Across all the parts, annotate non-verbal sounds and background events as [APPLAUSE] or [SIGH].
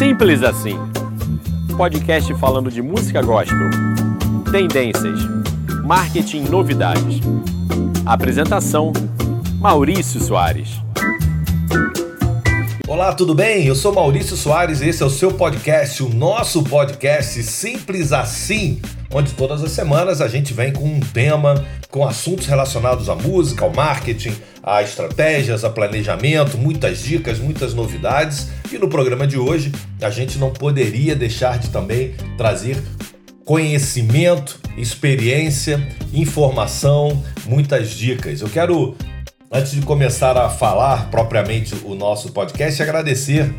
Simples assim. Podcast falando de música gospel, tendências, marketing novidades. Apresentação: Maurício Soares. Olá, tudo bem? Eu sou Maurício Soares e esse é o seu podcast, o nosso podcast Simples Assim, onde todas as semanas a gente vem com um tema, com assuntos relacionados à música, ao marketing, a estratégias, a planejamento, muitas dicas, muitas novidades. E no programa de hoje a gente não poderia deixar de também trazer conhecimento, experiência, informação, muitas dicas. Eu quero, antes de começar a falar propriamente o nosso podcast, agradecer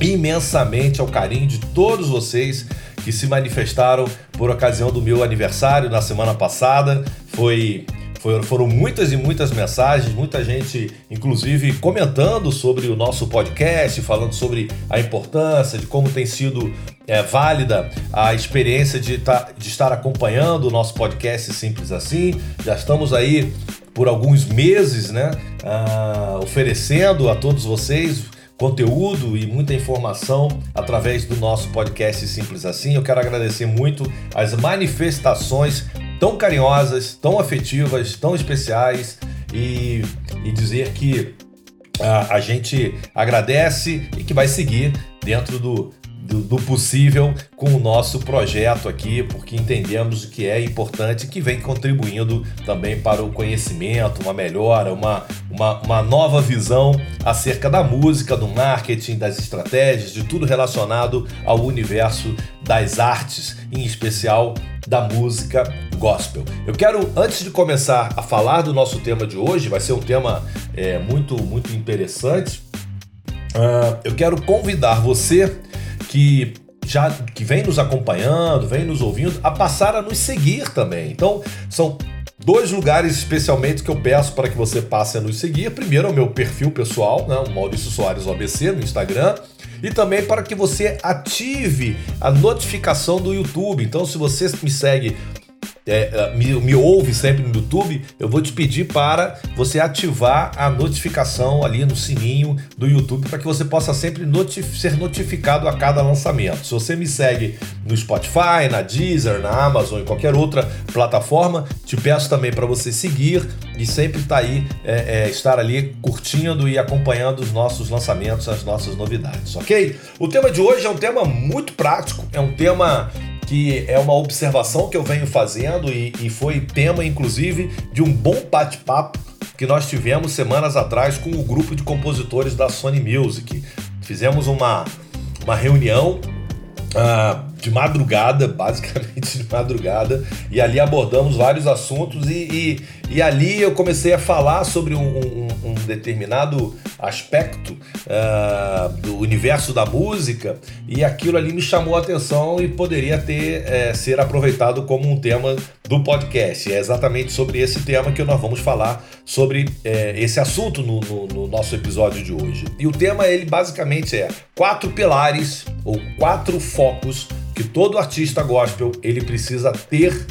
imensamente ao carinho de todos vocês que se manifestaram por ocasião do meu aniversário na semana passada. Foi foram muitas e muitas mensagens, muita gente, inclusive, comentando sobre o nosso podcast, falando sobre a importância, de como tem sido é, válida a experiência de, tá, de estar acompanhando o nosso podcast Simples Assim. Já estamos aí por alguns meses, né, uh, oferecendo a todos vocês conteúdo e muita informação através do nosso podcast Simples Assim. Eu quero agradecer muito as manifestações tão carinhosas, tão afetivas, tão especiais e, e dizer que a, a gente agradece e que vai seguir dentro do, do, do, possível com o nosso projeto aqui, porque entendemos que é importante que vem contribuindo também para o conhecimento, uma melhora, uma, uma, uma nova visão acerca da música, do marketing, das estratégias, de tudo relacionado ao universo das artes, em especial da música gospel. Eu quero, antes de começar a falar do nosso tema de hoje, vai ser um tema é, muito, muito interessante. Uh, eu quero convidar você que já que vem nos acompanhando, vem nos ouvindo, a passar a nos seguir também. Então, são dois lugares especialmente que eu peço para que você passe a nos seguir. Primeiro é o meu perfil pessoal, né, o Maurício Soares OBC no Instagram, e também para que você ative a notificação do YouTube. Então, se você me segue é, é, me, me, ouve sempre no YouTube, eu vou te pedir para você ativar a notificação ali no sininho do YouTube para que você possa sempre notif ser notificado a cada lançamento. Se você me segue no Spotify, na Deezer, na Amazon e qualquer outra plataforma, te peço também para você seguir e sempre tá aí, é, é, estar ali curtindo e acompanhando os nossos lançamentos, as nossas novidades, ok? O tema de hoje é um tema muito prático, é um tema que é uma observação que eu venho fazendo e, e foi tema, inclusive, de um bom bate-papo que nós tivemos semanas atrás com o grupo de compositores da Sony Music. Fizemos uma, uma reunião uh, de madrugada, [LAUGHS] basicamente de madrugada, e ali abordamos vários assuntos e, e, e ali eu comecei a falar sobre um, um, um determinado aspecto uh, do universo da música e aquilo ali me chamou a atenção e poderia ter é, ser aproveitado como um tema do podcast. É exatamente sobre esse tema que nós vamos falar sobre é, esse assunto no, no, no nosso episódio de hoje. E o tema ele basicamente é quatro pilares ou quatro focos que todo artista gospel ele precisa ter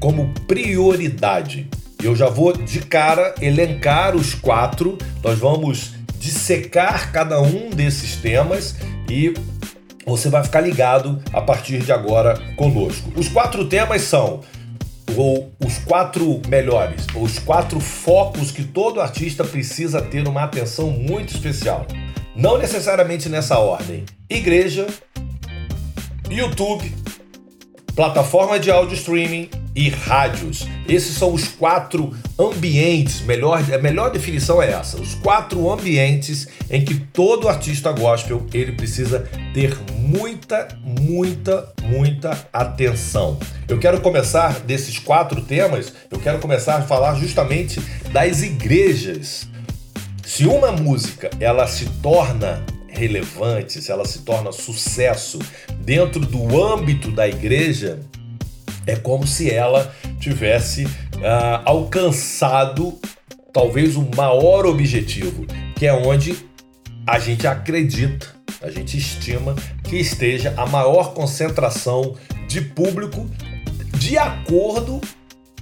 como prioridade. Eu já vou de cara elencar os quatro, nós vamos dissecar cada um desses temas e você vai ficar ligado a partir de agora conosco. Os quatro temas são ou os quatro melhores, os quatro focos que todo artista precisa ter uma atenção muito especial. Não necessariamente nessa ordem: igreja, YouTube, plataforma de áudio streaming e rádios. Esses são os quatro ambientes, melhor, a melhor definição é essa, os quatro ambientes em que todo artista gospel ele precisa ter muita, muita, muita atenção. Eu quero começar desses quatro temas, eu quero começar a falar justamente das igrejas. Se uma música ela se torna relevante, se ela se torna sucesso dentro do âmbito da igreja, é como se ela tivesse uh, alcançado talvez o maior objetivo, que é onde a gente acredita, a gente estima que esteja a maior concentração de público de acordo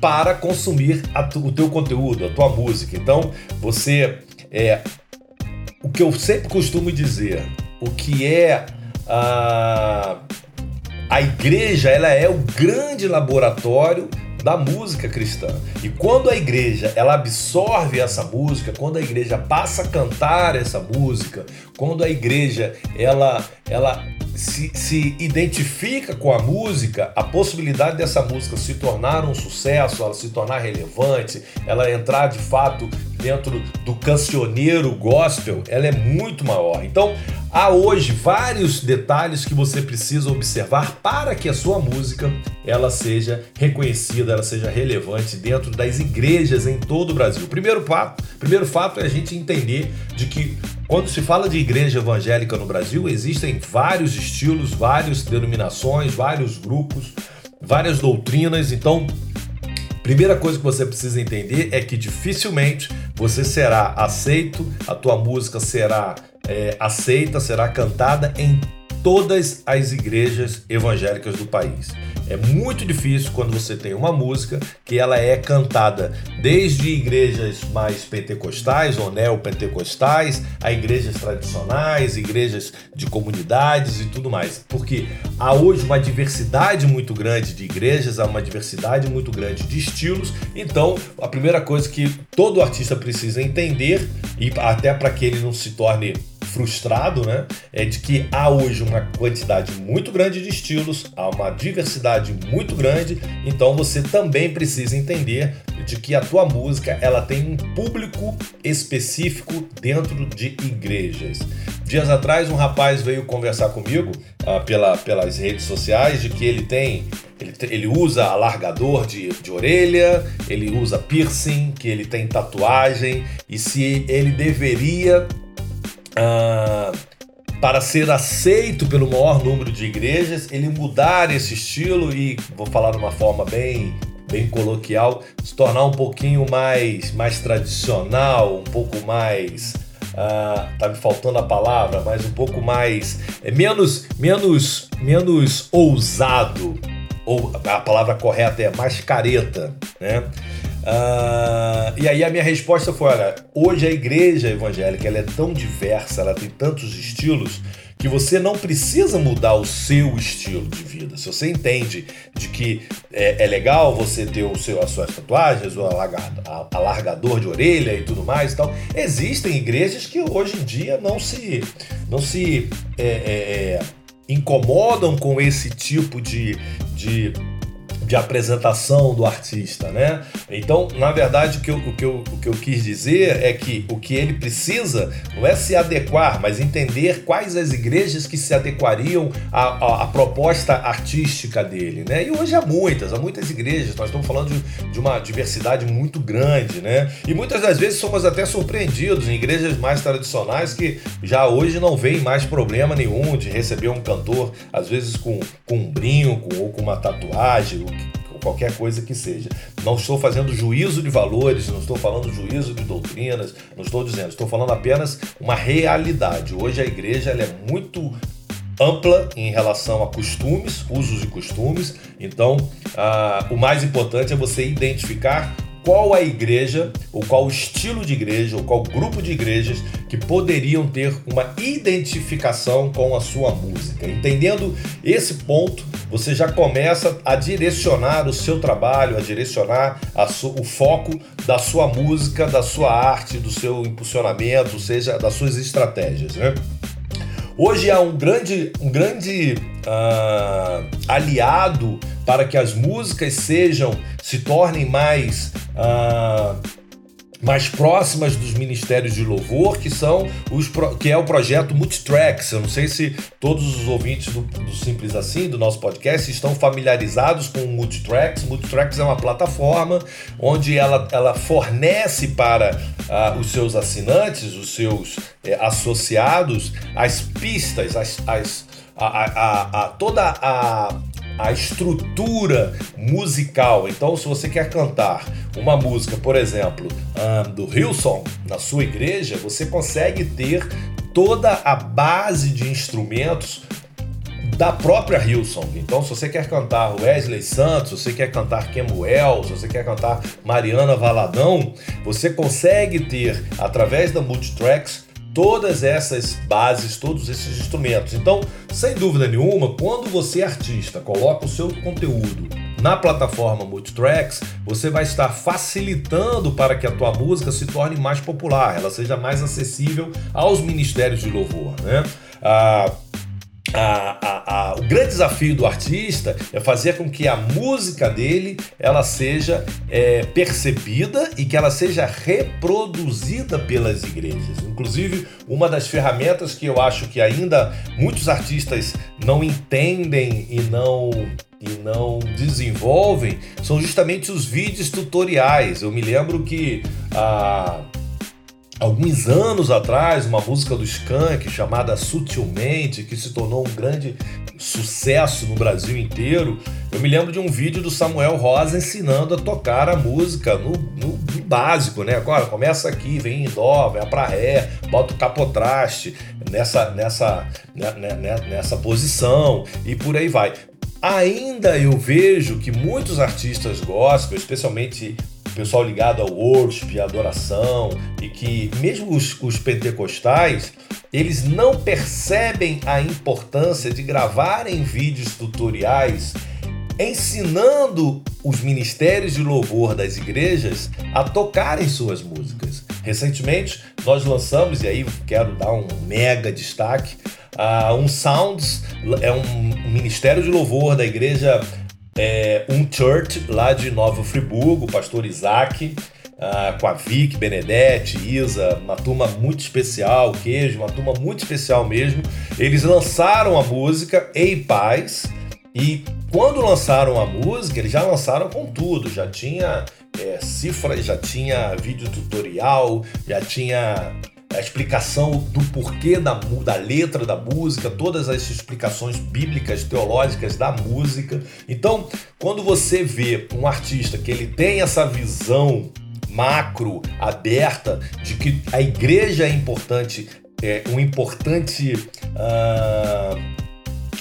para consumir o teu conteúdo, a tua música. Então, você é o que eu sempre costumo dizer, o que é a, a igreja ela é o grande laboratório da música cristã. E quando a igreja ela absorve essa música, quando a igreja passa a cantar essa música, quando a igreja ela ela se, se identifica com a música, a possibilidade dessa música se tornar um sucesso, ela se tornar relevante, ela entrar de fato dentro do cancioneiro gospel, ela é muito maior. Então, há hoje vários detalhes que você precisa observar para que a sua música ela seja reconhecida, ela seja relevante dentro das igrejas em todo o Brasil. Primeiro fato, primeiro fato é a gente entender de que quando se fala de igreja evangélica no Brasil, existem vários estilos, várias denominações, vários grupos, várias doutrinas. Então, primeira coisa que você precisa entender é que dificilmente você será aceito, a tua música será é, aceita, será cantada em todas as igrejas evangélicas do país. É muito difícil quando você tem uma música que ela é cantada desde igrejas mais pentecostais ou neopentecostais a igrejas tradicionais, igrejas de comunidades e tudo mais. Porque há hoje uma diversidade muito grande de igrejas, há uma diversidade muito grande de estilos. Então, a primeira coisa que todo artista precisa entender e até para que ele não se torne frustrado, né? É de que há hoje uma quantidade muito grande de estilos, há uma diversidade muito grande, então você também precisa entender de que a tua música ela tem um público específico dentro de igrejas. Dias atrás um rapaz veio conversar comigo ah, pela, pelas redes sociais de que ele tem ele, ele usa alargador de, de orelha, ele usa piercing, que ele tem tatuagem e se ele deveria uh, para ser aceito pelo maior número de igrejas, ele mudar esse estilo e, vou falar de uma forma bem, bem coloquial, se tornar um pouquinho mais, mais tradicional, um pouco mais. Uh, tá me faltando a palavra, mas um pouco mais. É menos, menos, menos ousado. Ou a palavra correta é mais careta, né? Uh, e aí a minha resposta foi: olha, hoje a igreja evangélica ela é tão diversa, ela tem tantos estilos que você não precisa mudar o seu estilo de vida. Se você entende de que é, é legal você ter o seu, as suas tatuagens, o alargador, de orelha e tudo mais e tal, existem igrejas que hoje em dia não se, não se é, é, é incomodam com esse tipo de, de de apresentação do artista, né? Então, na verdade, o que, eu, o, que eu, o que eu quis dizer é que o que ele precisa não é se adequar, mas entender quais as igrejas que se adequariam à, à, à proposta artística dele, né? E hoje há muitas, há muitas igrejas, nós estamos falando de, de uma diversidade muito grande, né? E muitas das vezes somos até surpreendidos em igrejas mais tradicionais que já hoje não veem mais problema nenhum de receber um cantor, às vezes com, com um brinco ou com uma tatuagem, qualquer coisa que seja. Não estou fazendo juízo de valores, não estou falando juízo de doutrinas, não estou dizendo, estou falando apenas uma realidade. Hoje a igreja é muito ampla em relação a costumes, usos e costumes. Então, ah, o mais importante é você identificar qual a igreja, ou qual estilo de igreja, ou qual grupo de igrejas que poderiam ter uma identificação com a sua música. Entendendo esse ponto, você já começa a direcionar o seu trabalho, a direcionar a o foco da sua música, da sua arte, do seu impulsionamento, ou seja, das suas estratégias. Né? Hoje há um grande, um grande uh, aliado para que as músicas sejam, se tornem mais. Uh, mais próximas dos ministérios de louvor, que são os que é o projeto Multitracks. Eu não sei se todos os ouvintes do, do, Simples Assim, do nosso podcast, estão familiarizados com o Multitracks. Multitracks é uma plataforma onde ela, ela fornece para uh, os seus assinantes, os seus eh, associados, as pistas, as, as a, a, a, toda a a estrutura musical. Então, se você quer cantar uma música, por exemplo, um, do Hillsong na sua igreja, você consegue ter toda a base de instrumentos da própria Hillsong. Então, se você quer cantar Wesley Santos, se você quer cantar Kemuel, se você quer cantar Mariana Valadão, você consegue ter, através da Multitracks, todas essas bases, todos esses instrumentos. Então, sem dúvida nenhuma, quando você artista coloca o seu conteúdo na plataforma Multitracks, você vai estar facilitando para que a tua música se torne mais popular, ela seja mais acessível aos ministérios de louvor, né? Ah, a, a, a, o grande desafio do artista é fazer com que a música dele ela seja é, percebida e que ela seja reproduzida pelas igrejas. Inclusive, uma das ferramentas que eu acho que ainda muitos artistas não entendem e não e não desenvolvem são justamente os vídeos tutoriais. Eu me lembro que a alguns anos atrás, uma música do Skank chamada Sutilmente, que se tornou um grande sucesso no Brasil inteiro. Eu me lembro de um vídeo do Samuel Rosa ensinando a tocar a música no, no, no básico, né? Agora começa aqui, vem em dó, vai para ré, bota o capotraste nessa, nessa, né, né, né, nessa posição e por aí vai. Ainda eu vejo que muitos artistas gospel, especialmente pessoal ligado ao worship, à adoração, e que mesmo os, os pentecostais, eles não percebem a importância de gravarem vídeos tutoriais ensinando os ministérios de louvor das igrejas a tocarem suas músicas. Recentemente, nós lançamos, e aí quero dar um mega destaque, uh, um Sounds, é um ministério de louvor da igreja é, um church lá de Nova Friburgo, o pastor Isaac, uh, com a Vic, Benedetti, Isa, uma turma muito especial, Queijo, uma turma muito especial mesmo. Eles lançaram a música Ei Paz e quando lançaram a música, eles já lançaram com tudo, já tinha é, cifras, já tinha vídeo tutorial, já tinha a explicação do porquê da, da letra da música, todas as explicações bíblicas, teológicas da música. Então, quando você vê um artista que ele tem essa visão macro, aberta, de que a igreja é importante, é um importante. Uh,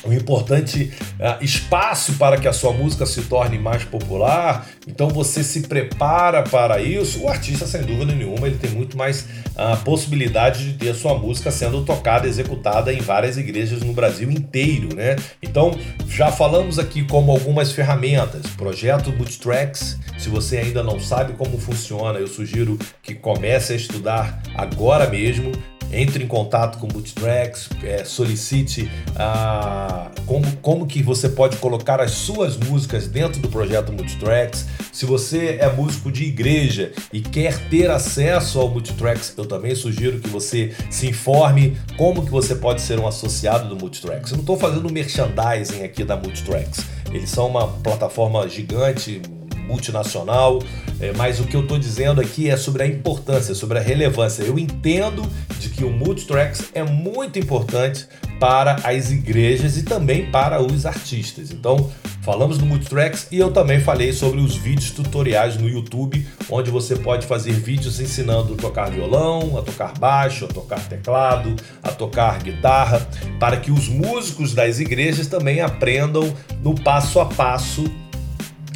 um importante uh, espaço para que a sua música se torne mais popular. Então você se prepara para isso. O artista, sem dúvida nenhuma, ele tem muito mais uh, possibilidade de ter a sua música sendo tocada, executada em várias igrejas no Brasil inteiro, né? Então já falamos aqui como algumas ferramentas, projeto Bootstracks. Se você ainda não sabe como funciona, eu sugiro que comece a estudar agora mesmo entre em contato com o Multitracks, é, solicite ah, como, como que você pode colocar as suas músicas dentro do projeto Multitracks. Se você é músico de igreja e quer ter acesso ao Multitracks, eu também sugiro que você se informe como que você pode ser um associado do Multitracks. Eu não estou fazendo merchandising aqui da Multitracks. Eles são uma plataforma gigante, multinacional, é, mas o que eu estou dizendo aqui é sobre a importância, sobre a relevância. Eu entendo de que o Multitracks é muito importante para as igrejas e também para os artistas. Então, falamos do Multitracks e eu também falei sobre os vídeos tutoriais no YouTube, onde você pode fazer vídeos ensinando a tocar violão, a tocar baixo, a tocar teclado, a tocar guitarra, para que os músicos das igrejas também aprendam no passo a passo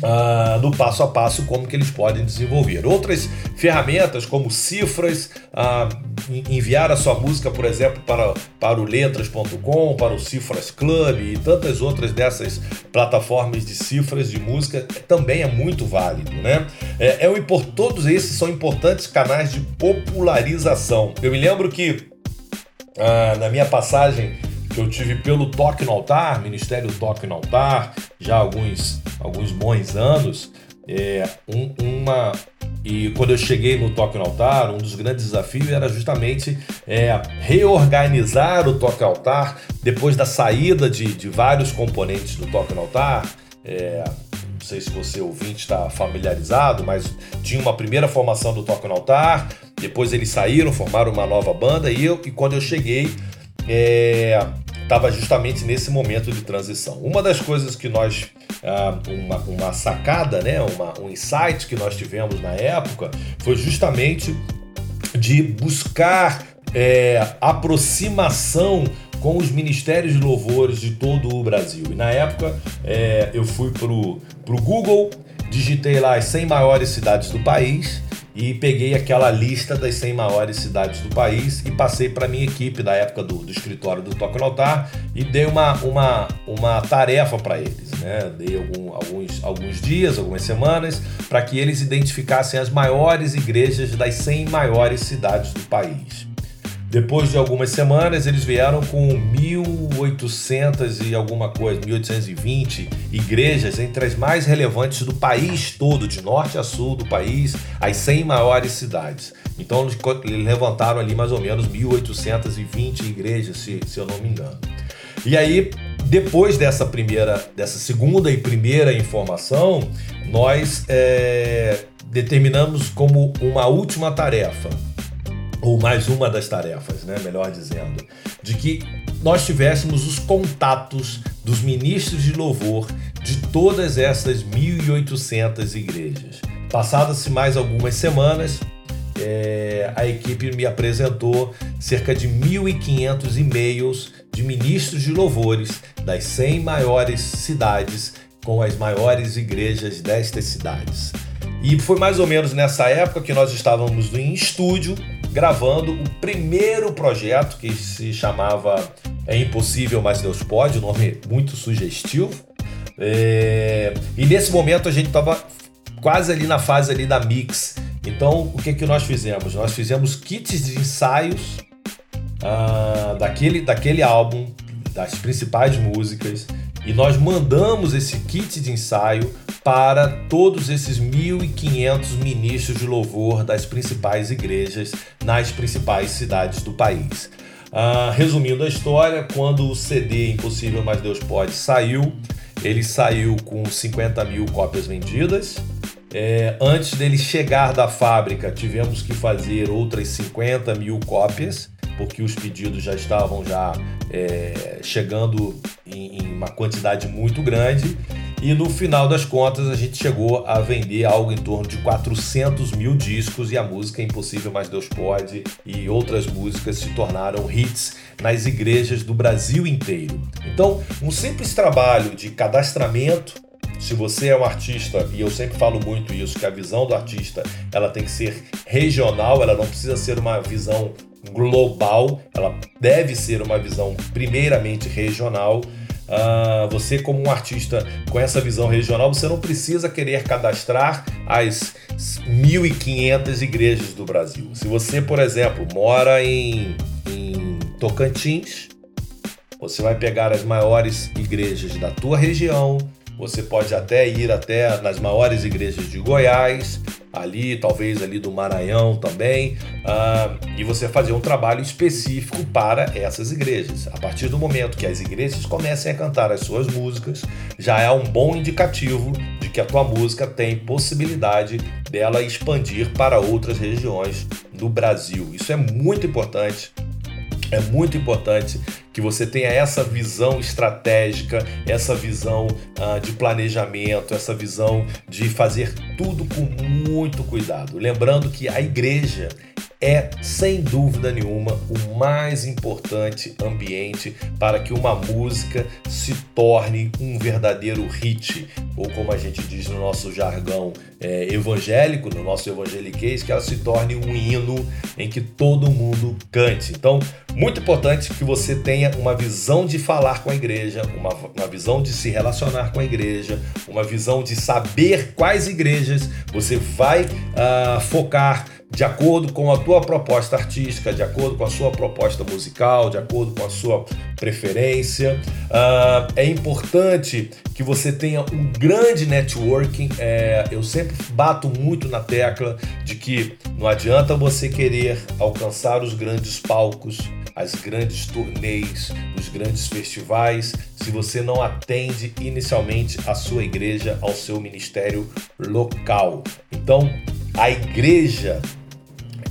uh, no passo a passo como que eles podem desenvolver. Outras ferramentas como cifras, uh, enviar a sua música, por exemplo, para, para o letras.com, para o Cifras Club e tantas outras dessas plataformas de cifras de música também é muito válido, né? É, é todos esses são importantes canais de popularização. Eu me lembro que uh, na minha passagem que eu tive pelo Toque no Altar, Ministério Toque no Altar, já há alguns, alguns bons anos. É, um, uma e quando eu cheguei no Toque no Altar, um dos grandes desafios era justamente é, reorganizar o Toque no Altar depois da saída de, de vários componentes do Toque no Altar. É, não sei se você ouvinte está familiarizado, mas tinha uma primeira formação do Toque no Altar, depois eles saíram, formaram uma nova banda e eu e quando eu cheguei estava justamente nesse momento de transição. Uma das coisas que nós, ah, uma, uma sacada, né, uma, um insight que nós tivemos na época foi justamente de buscar é, aproximação com os ministérios de louvores de todo o Brasil. E na época é, eu fui para o Google, digitei lá as 100 maiores cidades do país e peguei aquela lista das 100 maiores cidades do país e passei para minha equipe da época do, do escritório do Toque no Altar e dei uma, uma, uma tarefa para eles. Né? Dei algum, alguns, alguns dias, algumas semanas, para que eles identificassem as maiores igrejas das 100 maiores cidades do país. Depois de algumas semanas, eles vieram com 1.800 e alguma coisa, 1.820 igrejas entre as mais relevantes do país todo, de norte a sul do país, as 100 maiores cidades. Então, eles levantaram ali mais ou menos 1.820 igrejas, se, se eu não me engano. E aí, depois dessa primeira, dessa segunda e primeira informação, nós é, determinamos como uma última tarefa ou mais uma das tarefas, né, melhor dizendo, de que nós tivéssemos os contatos dos ministros de louvor de todas essas 1.800 igrejas. Passadas-se mais algumas semanas, é, a equipe me apresentou cerca de 1.500 e-mails de ministros de louvores das 100 maiores cidades com as maiores igrejas destas cidades. E foi mais ou menos nessa época que nós estávamos em estúdio gravando o primeiro projeto que se chamava É Impossível, mas Deus Pode, um nome muito sugestivo. É... E nesse momento a gente estava quase ali na fase ali da mix. Então o que, que nós fizemos? Nós fizemos kits de ensaios ah, daquele, daquele álbum, das principais músicas, e nós mandamos esse kit de ensaio para todos esses 1.500 ministros de louvor das principais igrejas nas principais cidades do país. Ah, resumindo a história, quando o CD Impossível Mas Deus Pode saiu, ele saiu com 50 mil cópias vendidas. É, antes dele chegar da fábrica, tivemos que fazer outras 50 mil cópias, porque os pedidos já estavam já é, chegando em, em uma quantidade muito grande. E no final das contas, a gente chegou a vender algo em torno de 400 mil discos e a música Impossível Mas Deus Pode e outras músicas se tornaram hits nas igrejas do Brasil inteiro. Então, um simples trabalho de cadastramento se você é um artista, e eu sempre falo muito isso, que a visão do artista ela tem que ser regional, ela não precisa ser uma visão global, ela deve ser uma visão primeiramente regional. Uh, você, como um artista com essa visão regional, você não precisa querer cadastrar as 1.500 igrejas do Brasil. Se você, por exemplo, mora em, em Tocantins, você vai pegar as maiores igrejas da tua região, você pode até ir até nas maiores igrejas de Goiás, ali, talvez ali do Maranhão também, uh, e você fazer um trabalho específico para essas igrejas. A partir do momento que as igrejas comecem a cantar as suas músicas, já é um bom indicativo de que a tua música tem possibilidade dela expandir para outras regiões do Brasil. Isso é muito importante é muito importante que você tenha essa visão estratégica, essa visão uh, de planejamento, essa visão de fazer tudo com muito cuidado. Lembrando que a igreja é, sem dúvida nenhuma, o mais importante ambiente para que uma música se torne um verdadeiro hit, ou como a gente diz no nosso jargão é, evangélico, no nosso evangeliquez, que ela se torne um hino em que todo mundo cante. Então, muito importante que você tenha uma visão de falar com a igreja, uma, uma visão de se relacionar com a igreja, uma visão de saber quais igrejas você vai uh, focar de acordo com a tua proposta artística, de acordo com a sua proposta musical, de acordo com a sua preferência. Uh, é importante que você tenha um grande networking. É, eu sempre bato muito na tecla de que não adianta você querer alcançar os grandes palcos, as grandes turnês, os grandes festivais, se você não atende inicialmente a sua igreja, ao seu ministério local. Então, a igreja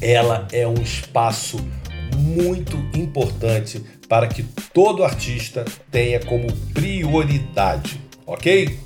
ela é um espaço muito importante para que todo artista tenha como prioridade, ok?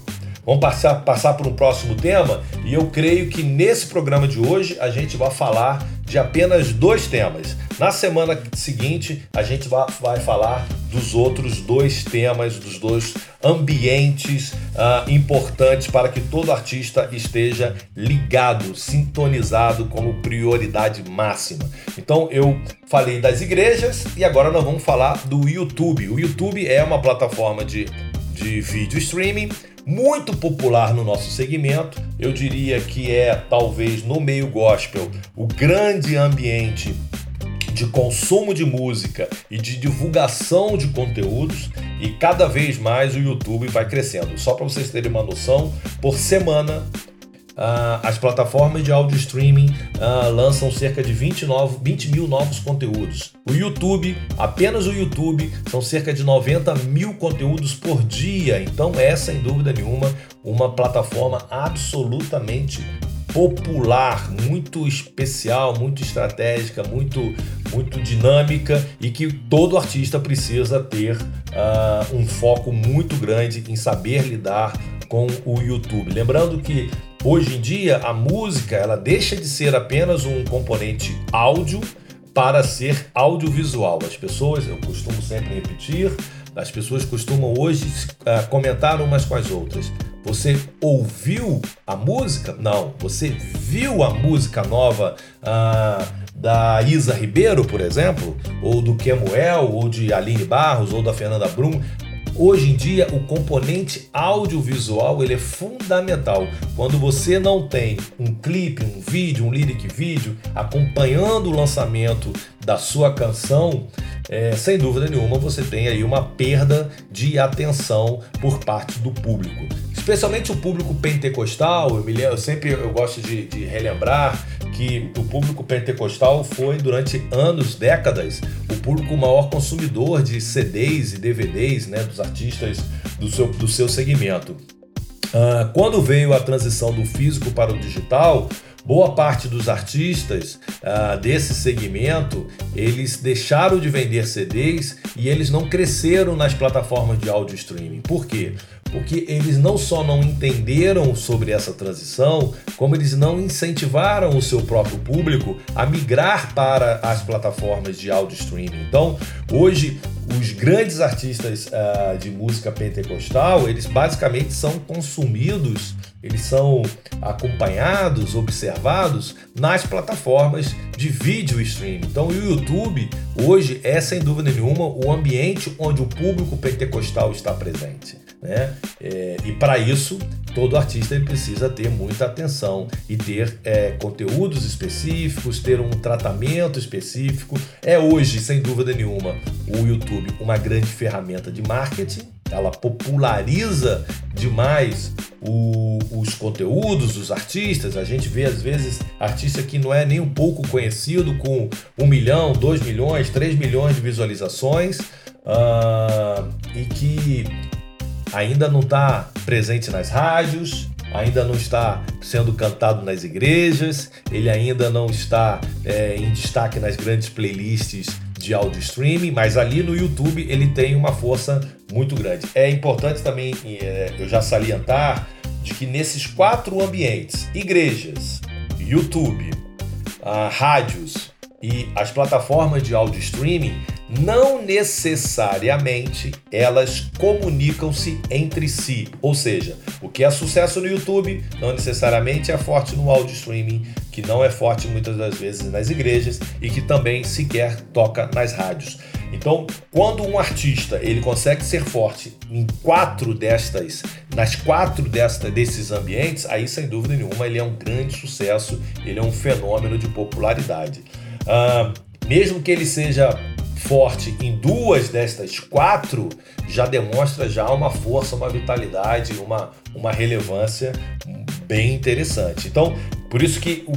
Vamos passar, passar para um próximo tema e eu creio que nesse programa de hoje a gente vai falar de apenas dois temas. Na semana seguinte, a gente vai falar dos outros dois temas, dos dois ambientes uh, importantes para que todo artista esteja ligado, sintonizado como prioridade máxima. Então eu falei das igrejas e agora nós vamos falar do YouTube. O YouTube é uma plataforma de, de vídeo streaming muito popular no nosso segmento. Eu diria que é talvez no meio gospel o grande ambiente de consumo de música e de divulgação de conteúdos e cada vez mais o YouTube vai crescendo. Só para vocês terem uma noção, por semana Uh, as plataformas de áudio streaming uh, lançam cerca de 20, novo, 20 mil novos conteúdos. O YouTube, apenas o YouTube, são cerca de 90 mil conteúdos por dia. Então é, sem dúvida nenhuma, uma plataforma absolutamente popular, muito especial, muito estratégica, muito, muito dinâmica e que todo artista precisa ter uh, um foco muito grande em saber lidar com o YouTube. Lembrando que hoje em dia a música ela deixa de ser apenas um componente áudio para ser audiovisual. As pessoas, eu costumo sempre repetir, as pessoas costumam hoje uh, comentar umas com as outras. Você ouviu a música? Não. Você viu a música nova uh, da Isa Ribeiro, por exemplo? Ou do Kemuel, ou de Aline Barros, ou da Fernanda Brum? Hoje em dia, o componente audiovisual ele é fundamental. Quando você não tem um clipe, um vídeo, um lyric vídeo acompanhando o lançamento da sua canção, é, sem dúvida nenhuma você tem aí uma perda de atenção por parte do público. Especialmente o público pentecostal, eu, me lembro, eu sempre eu gosto de, de relembrar que o público pentecostal foi durante anos, décadas, o público maior consumidor de CDs e DVDs né, dos artistas do seu, do seu segmento. Uh, quando veio a transição do físico para o digital, boa parte dos artistas uh, desse segmento eles deixaram de vender CDs e eles não cresceram nas plataformas de áudio streaming. Por quê? Porque eles não só não entenderam sobre essa transição, como eles não incentivaram o seu próprio público a migrar para as plataformas de áudio streaming. Então, hoje os grandes artistas uh, de música pentecostal, eles basicamente são consumidos, eles são acompanhados, observados nas plataformas de vídeo streaming. Então, o YouTube hoje é sem dúvida nenhuma o ambiente onde o público pentecostal está presente. Né? É, e para isso, todo artista precisa ter muita atenção e ter é, conteúdos específicos, ter um tratamento específico. É hoje, sem dúvida nenhuma, o YouTube uma grande ferramenta de marketing. Ela populariza demais o, os conteúdos dos artistas. A gente vê às vezes artista que não é nem um pouco conhecido com um milhão, dois milhões, três milhões de visualizações uh, e que ainda não está presente nas rádios, ainda não está sendo cantado nas igrejas, ele ainda não está é, em destaque nas grandes playlists de áudio streaming, mas ali no YouTube ele tem uma força muito grande. É importante também é, eu já salientar de que nesses quatro ambientes, igrejas, YouTube, ah, rádios e as plataformas de áudio streaming, não necessariamente elas comunicam-se entre si. Ou seja, o que é sucesso no YouTube não necessariamente é forte no áudio streaming, que não é forte muitas das vezes nas igrejas e que também sequer toca nas rádios. Então, quando um artista ele consegue ser forte em quatro destas, nas quatro desta, desses ambientes, aí sem dúvida nenhuma ele é um grande sucesso, ele é um fenômeno de popularidade. Uh, mesmo que ele seja forte em duas destas quatro, já demonstra já uma força, uma vitalidade, uma, uma relevância bem interessante. Então, por isso que o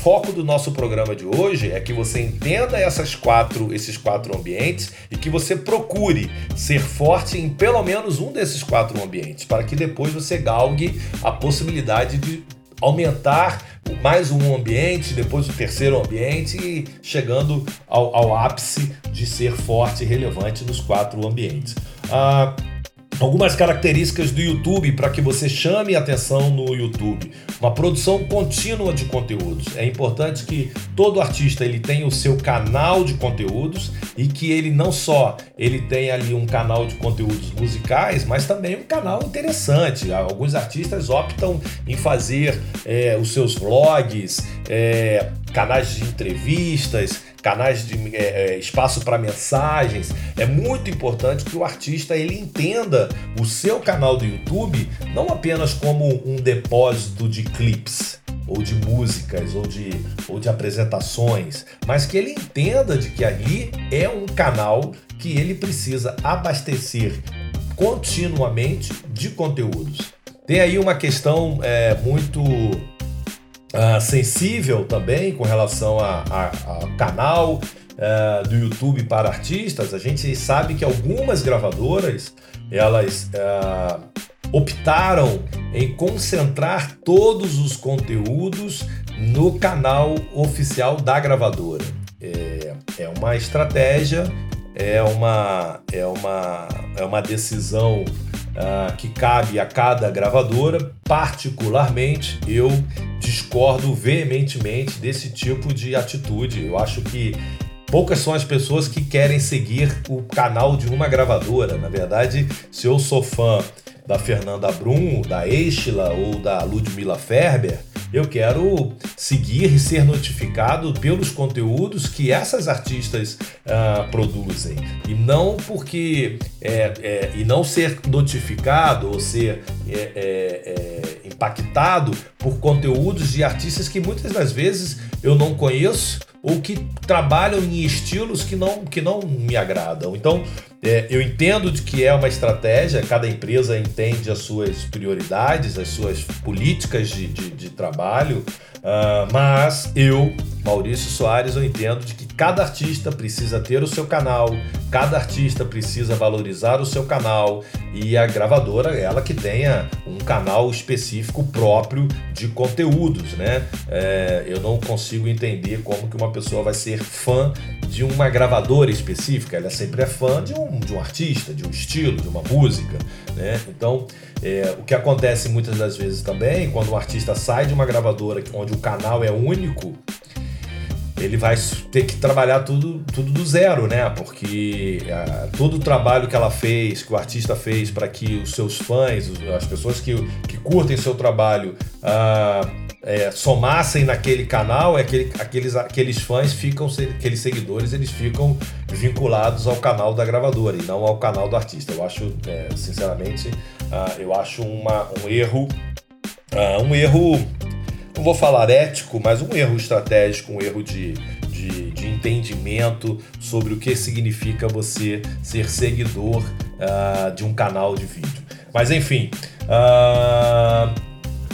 foco do nosso programa de hoje é que você entenda essas quatro, esses quatro ambientes e que você procure ser forte em pelo menos um desses quatro ambientes, para que depois você galgue a possibilidade de aumentar mais um ambiente, depois o terceiro ambiente e chegando ao, ao ápice de ser forte e relevante nos quatro ambientes. Ah, Algumas características do YouTube para que você chame atenção no YouTube. Uma produção contínua de conteúdos. É importante que todo artista ele tenha o seu canal de conteúdos e que ele não só ele tenha ali um canal de conteúdos musicais, mas também um canal interessante. Alguns artistas optam em fazer é, os seus vlogs, é, canais de entrevistas, canais de é, é espaço para mensagens. É muito importante que o artista ele entenda o seu canal do YouTube não apenas como um depósito de clips ou de músicas ou de, ou de apresentações, mas que ele entenda de que ali é um canal que ele precisa abastecer continuamente de conteúdos. Tem aí uma questão é, muito uh, sensível também com relação ao canal uh, do YouTube para artistas. A gente sabe que algumas gravadoras elas uh, optaram em concentrar todos os conteúdos no canal oficial da gravadora. É, é uma estratégia, é uma, é uma, é uma decisão uh, que cabe a cada gravadora. Particularmente, eu discordo veementemente desse tipo de atitude. Eu acho que poucas são as pessoas que querem seguir o canal de uma gravadora. Na verdade, se eu sou fã da Fernanda Brum, da Eichla ou da Ludmilla Ferber, eu quero seguir e ser notificado pelos conteúdos que essas artistas uh, produzem. E não porque é, é, e não ser notificado ou ser é, é, é, impactado por conteúdos de artistas que muitas das vezes eu não conheço ou que trabalham em estilos que não, que não me agradam. Então, é, eu entendo de que é uma estratégia, cada empresa entende as suas prioridades, as suas políticas de, de, de trabalho, uh, mas eu, Maurício Soares, eu entendo de que cada artista precisa ter o seu canal, cada artista precisa valorizar o seu canal e a gravadora, ela que tenha um canal específico próprio de conteúdos, né? É, eu não consigo entender como que uma pessoa vai ser fã de uma gravadora específica, ela sempre é fã de um, de um artista, de um estilo, de uma música, né? Então, é, o que acontece muitas das vezes também, quando um artista sai de uma gravadora onde o canal é único, ele vai ter que trabalhar tudo, tudo do zero, né? Porque uh, todo o trabalho que ela fez, que o artista fez para que os seus fãs, as pessoas que, que curtem seu trabalho, uh, é, somassem naquele canal, é aquele, aqueles, aqueles fãs ficam, aqueles seguidores, eles ficam vinculados ao canal da gravadora e não ao canal do artista. Eu acho, é, sinceramente, uh, eu acho uma, um erro, um erro não vou falar ético, mas um erro estratégico, um erro de, de, de entendimento sobre o que significa você ser seguidor uh, de um canal de vídeo. Mas enfim, uh,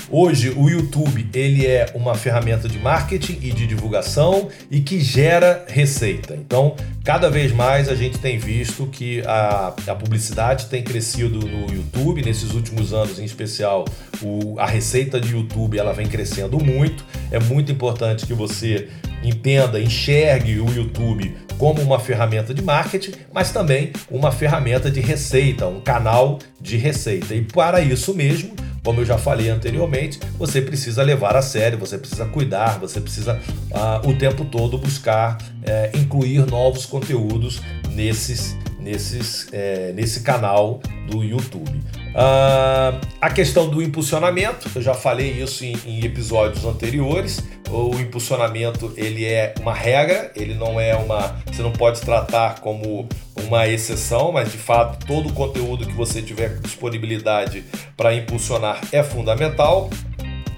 Hoje o YouTube ele é uma ferramenta de marketing e de divulgação e que gera receita. Então, cada vez mais a gente tem visto que a, a publicidade tem crescido no YouTube nesses últimos anos, em especial o, a receita de YouTube ela vem crescendo muito. É muito importante que você entenda, enxergue o YouTube como uma ferramenta de marketing, mas também uma ferramenta de receita, um canal de receita. E para isso mesmo, como eu já falei anteriormente, você precisa levar a sério, você precisa cuidar, você precisa uh, o tempo todo buscar uh, incluir novos conteúdos nesses, nesses, uh, nesse canal do YouTube. Uh, a questão do impulsionamento, eu já falei isso em, em, episódios anteriores. O impulsionamento ele é uma regra, ele não é uma. Você não pode tratar como uma exceção, mas de fato todo o conteúdo que você tiver disponibilidade para impulsionar é fundamental.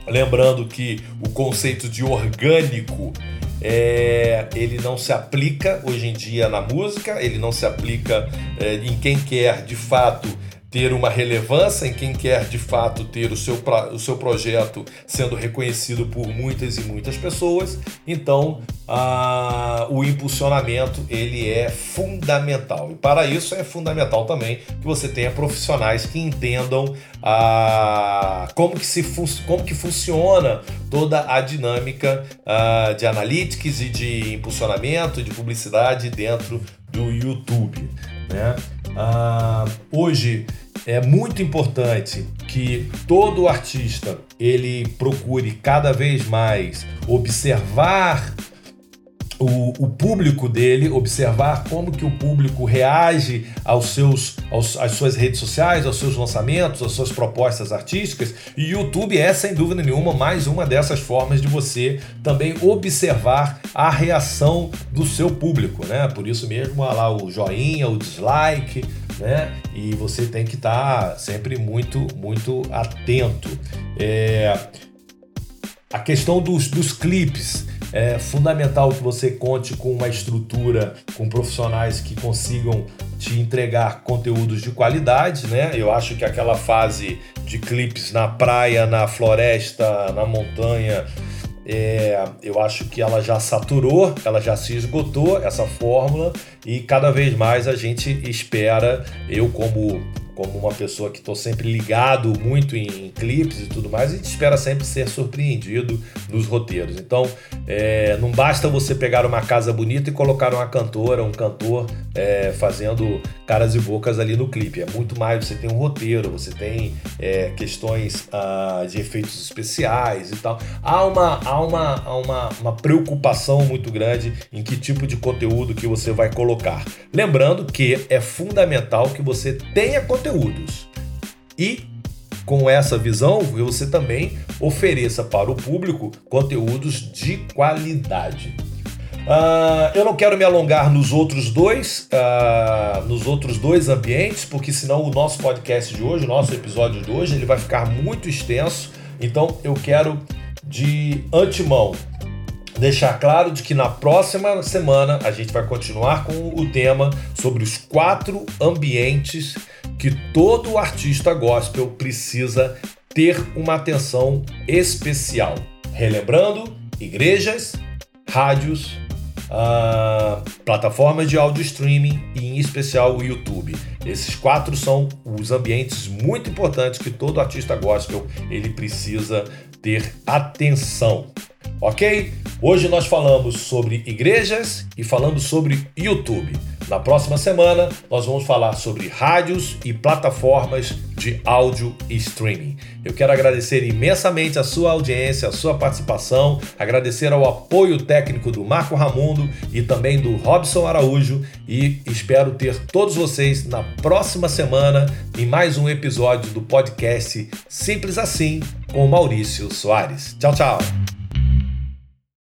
Lembrando que o conceito de orgânico é, ele não se aplica hoje em dia na música, ele não se aplica é, em quem quer de fato ter uma relevância em quem quer de fato ter o seu, o seu projeto sendo reconhecido por muitas e muitas pessoas. Então, a, o impulsionamento ele é fundamental. E para isso é fundamental também que você tenha profissionais que entendam a, como, que se como que funciona toda a dinâmica a, de analytics e de impulsionamento, de publicidade dentro do YouTube. Né? Ah, hoje é muito importante que todo artista ele procure cada vez mais observar o, o, público dele, observar como que o público reage aos seus, aos, às suas redes sociais, aos seus lançamentos, às suas propostas artísticas. E YouTube é, sem dúvida nenhuma, mais uma dessas formas de você também observar a reação do seu público, né? Por isso mesmo, lá o joinha, o dislike, né? E você tem que estar tá sempre muito, muito atento. É... A questão dos, dos clipes é fundamental que você conte com uma estrutura, com profissionais que consigam te entregar conteúdos de qualidade, né? Eu acho que aquela fase de clipes na praia, na floresta, na montanha, é, eu acho que ela já saturou, ela já se esgotou essa fórmula e cada vez mais a gente espera, eu como como uma pessoa que estou sempre ligado muito em, clipes e tudo mais, gente espera sempre ser surpreendido nos roteiros. Então, é, não basta você pegar uma casa bonita e colocar uma cantora, um cantor é, fazendo caras e bocas ali no clipe. É muito mais, você tem um roteiro, você tem é, questões ah, de efeitos especiais e tal. Há, uma, há, uma, há uma, uma preocupação muito grande em que tipo de conteúdo que você vai colocar. Lembrando que é fundamental que você tenha conteúdo conteúdos. E com essa visão, você também ofereça para o público conteúdos de qualidade. Uh, eu não quero me alongar nos outros dois, uh, nos outros dois ambientes, porque senão o nosso podcast de hoje, o nosso episódio de hoje, ele vai ficar muito extenso. Então eu quero de antemão deixar claro de que na próxima semana a gente vai continuar com o tema sobre os quatro ambientes que todo artista gospel precisa ter uma atenção especial. Relembrando, igrejas, rádios, uh, plataformas de áudio streaming e em especial o YouTube. Esses quatro são os ambientes muito importantes que todo artista gospel ele precisa ter atenção. Ok? Hoje nós falamos sobre igrejas e falamos sobre YouTube. Na próxima semana, nós vamos falar sobre rádios e plataformas de áudio e streaming. Eu quero agradecer imensamente a sua audiência, a sua participação, agradecer ao apoio técnico do Marco Ramundo e também do Robson Araújo e espero ter todos vocês na próxima semana em mais um episódio do podcast Simples Assim com Maurício Soares. Tchau, tchau.